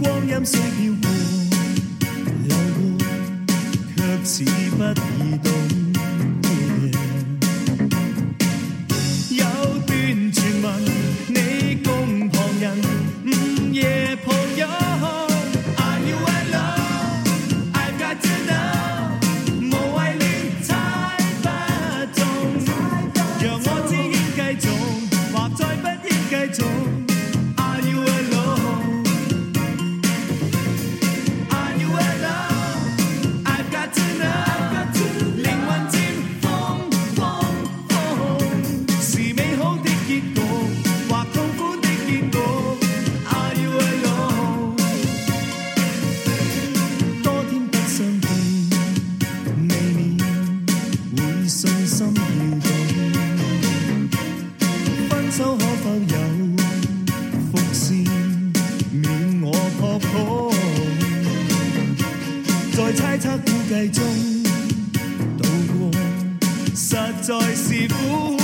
光阴虽已实在是苦。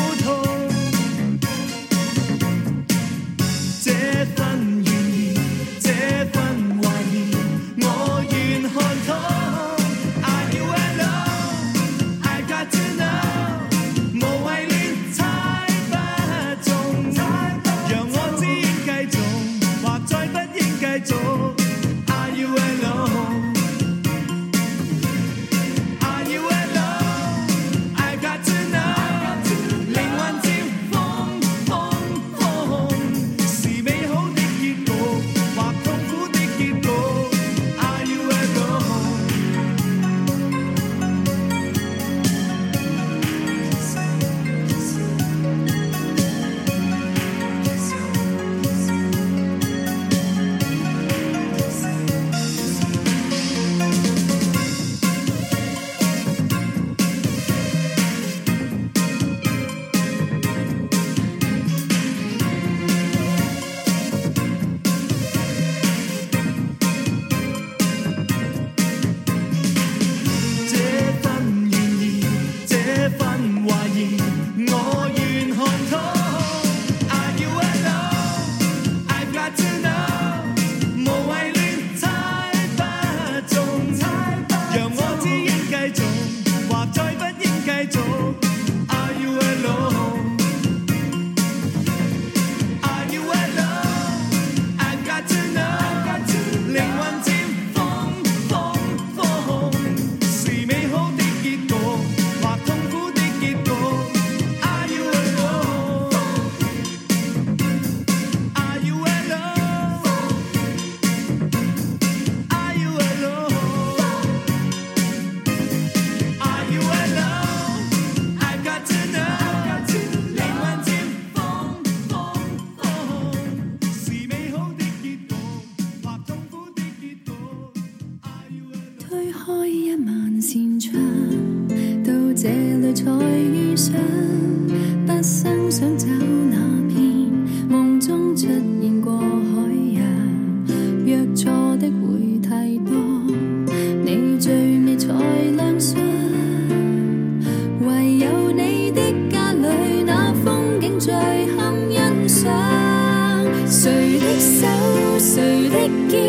谁的手谁的肩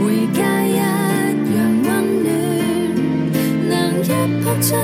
回家一样温暖能一扑进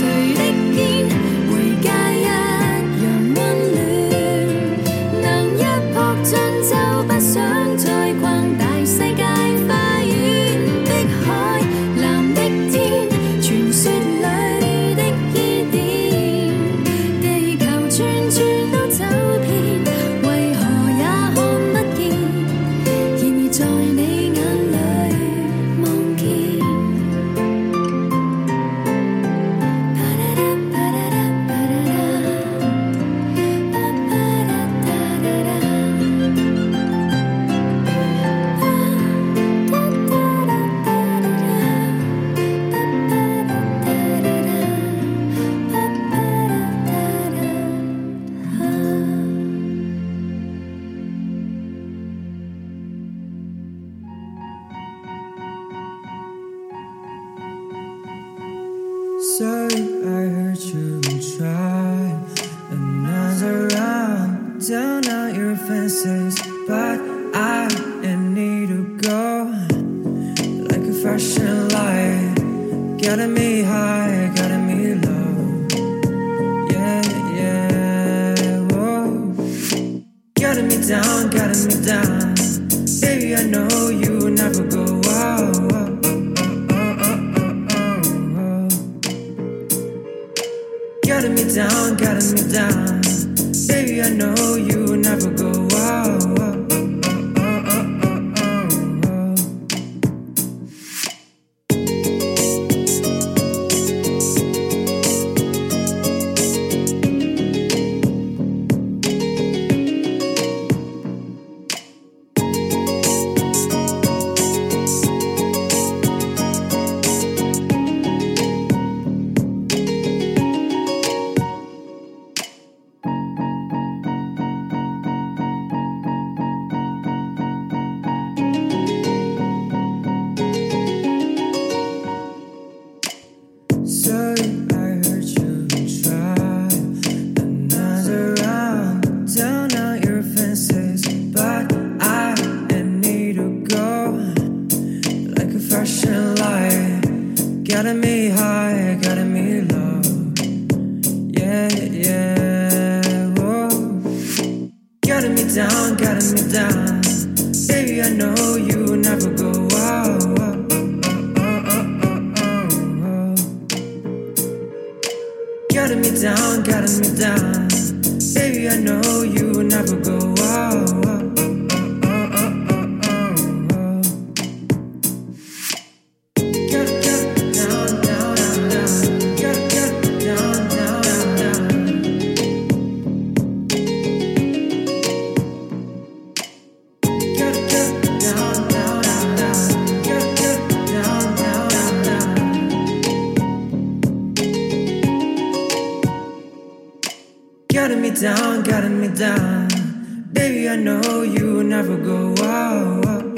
say me down, getting me down. Baby, I know you will never go out.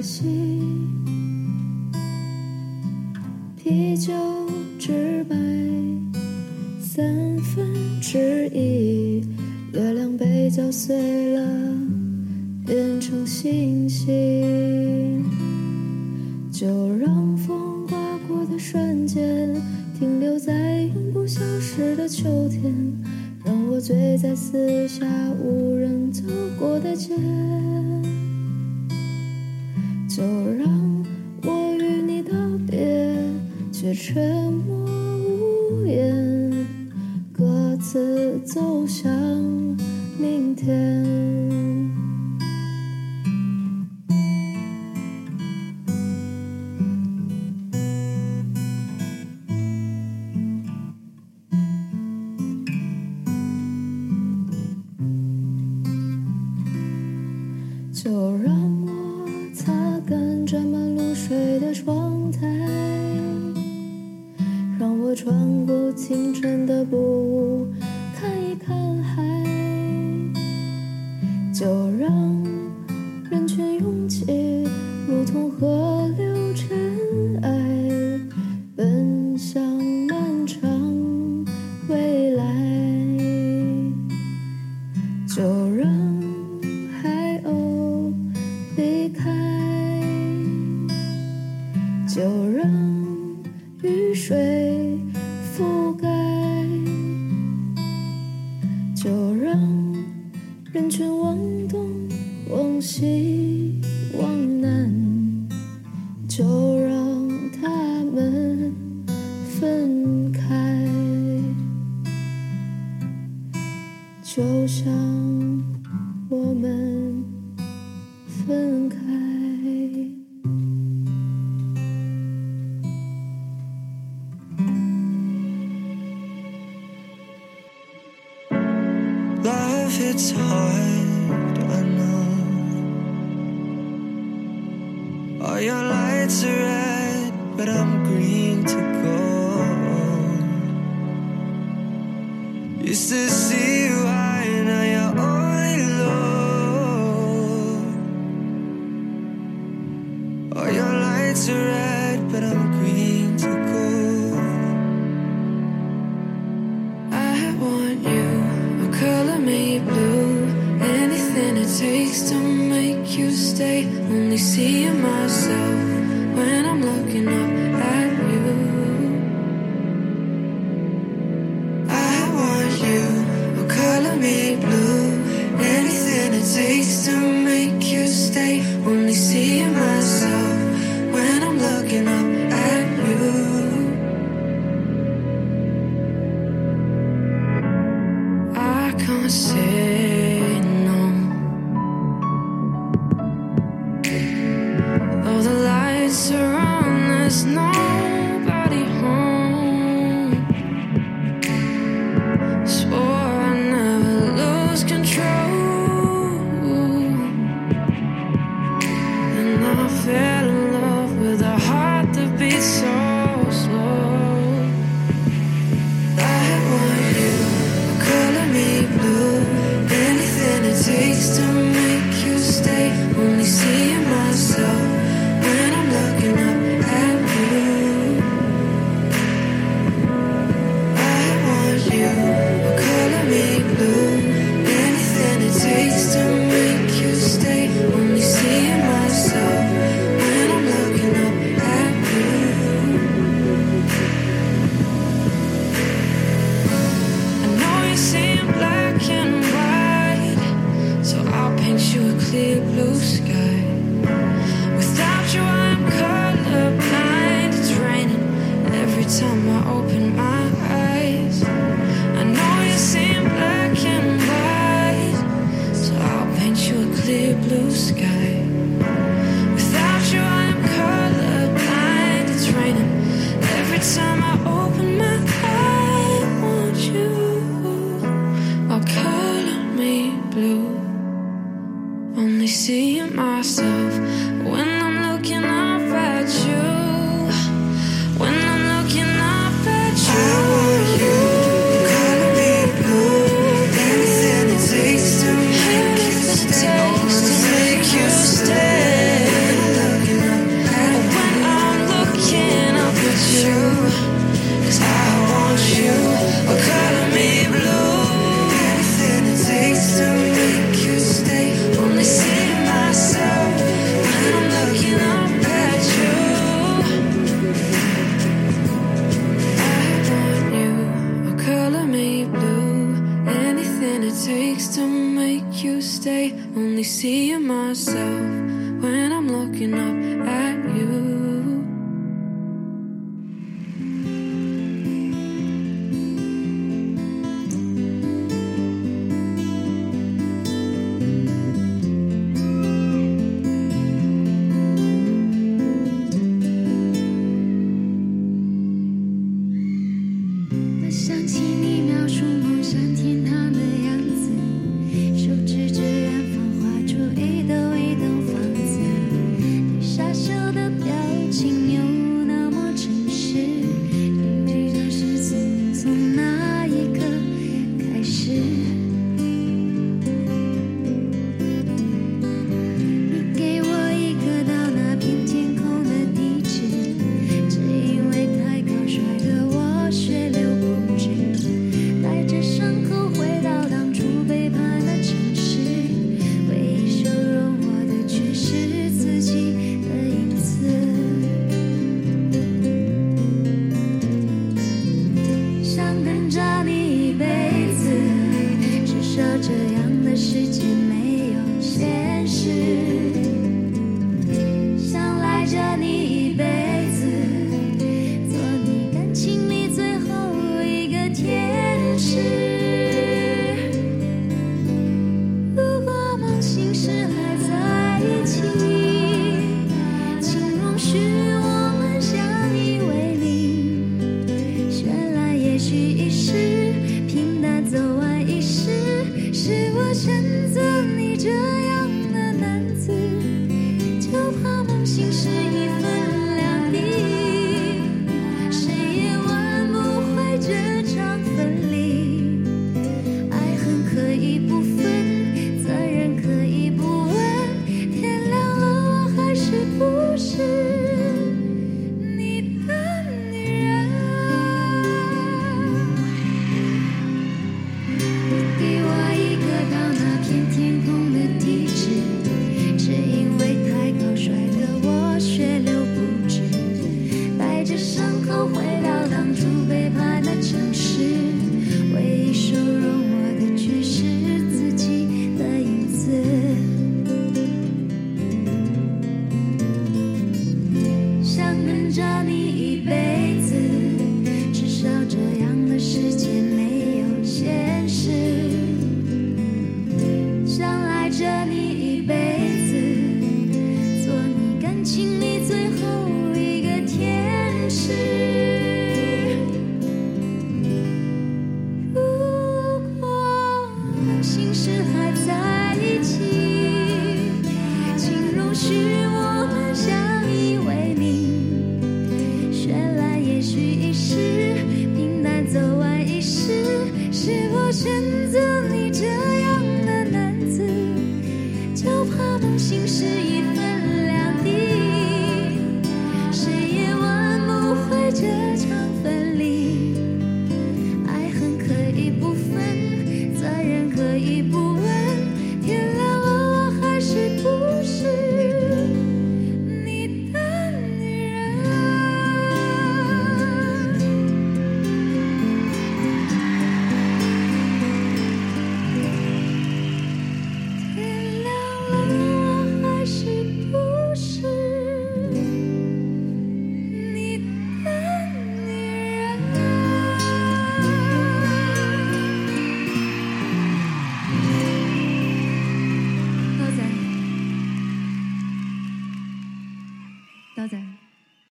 可惜，啤酒只买三分之一，月亮被嚼碎了，变成星星。就让风刮过的瞬间，停留在永不消失的秋天，让我醉在四下无人走过的街。就让我与你道别却沉默无言各自走向明天。就像我们分开。care. sky. Cause I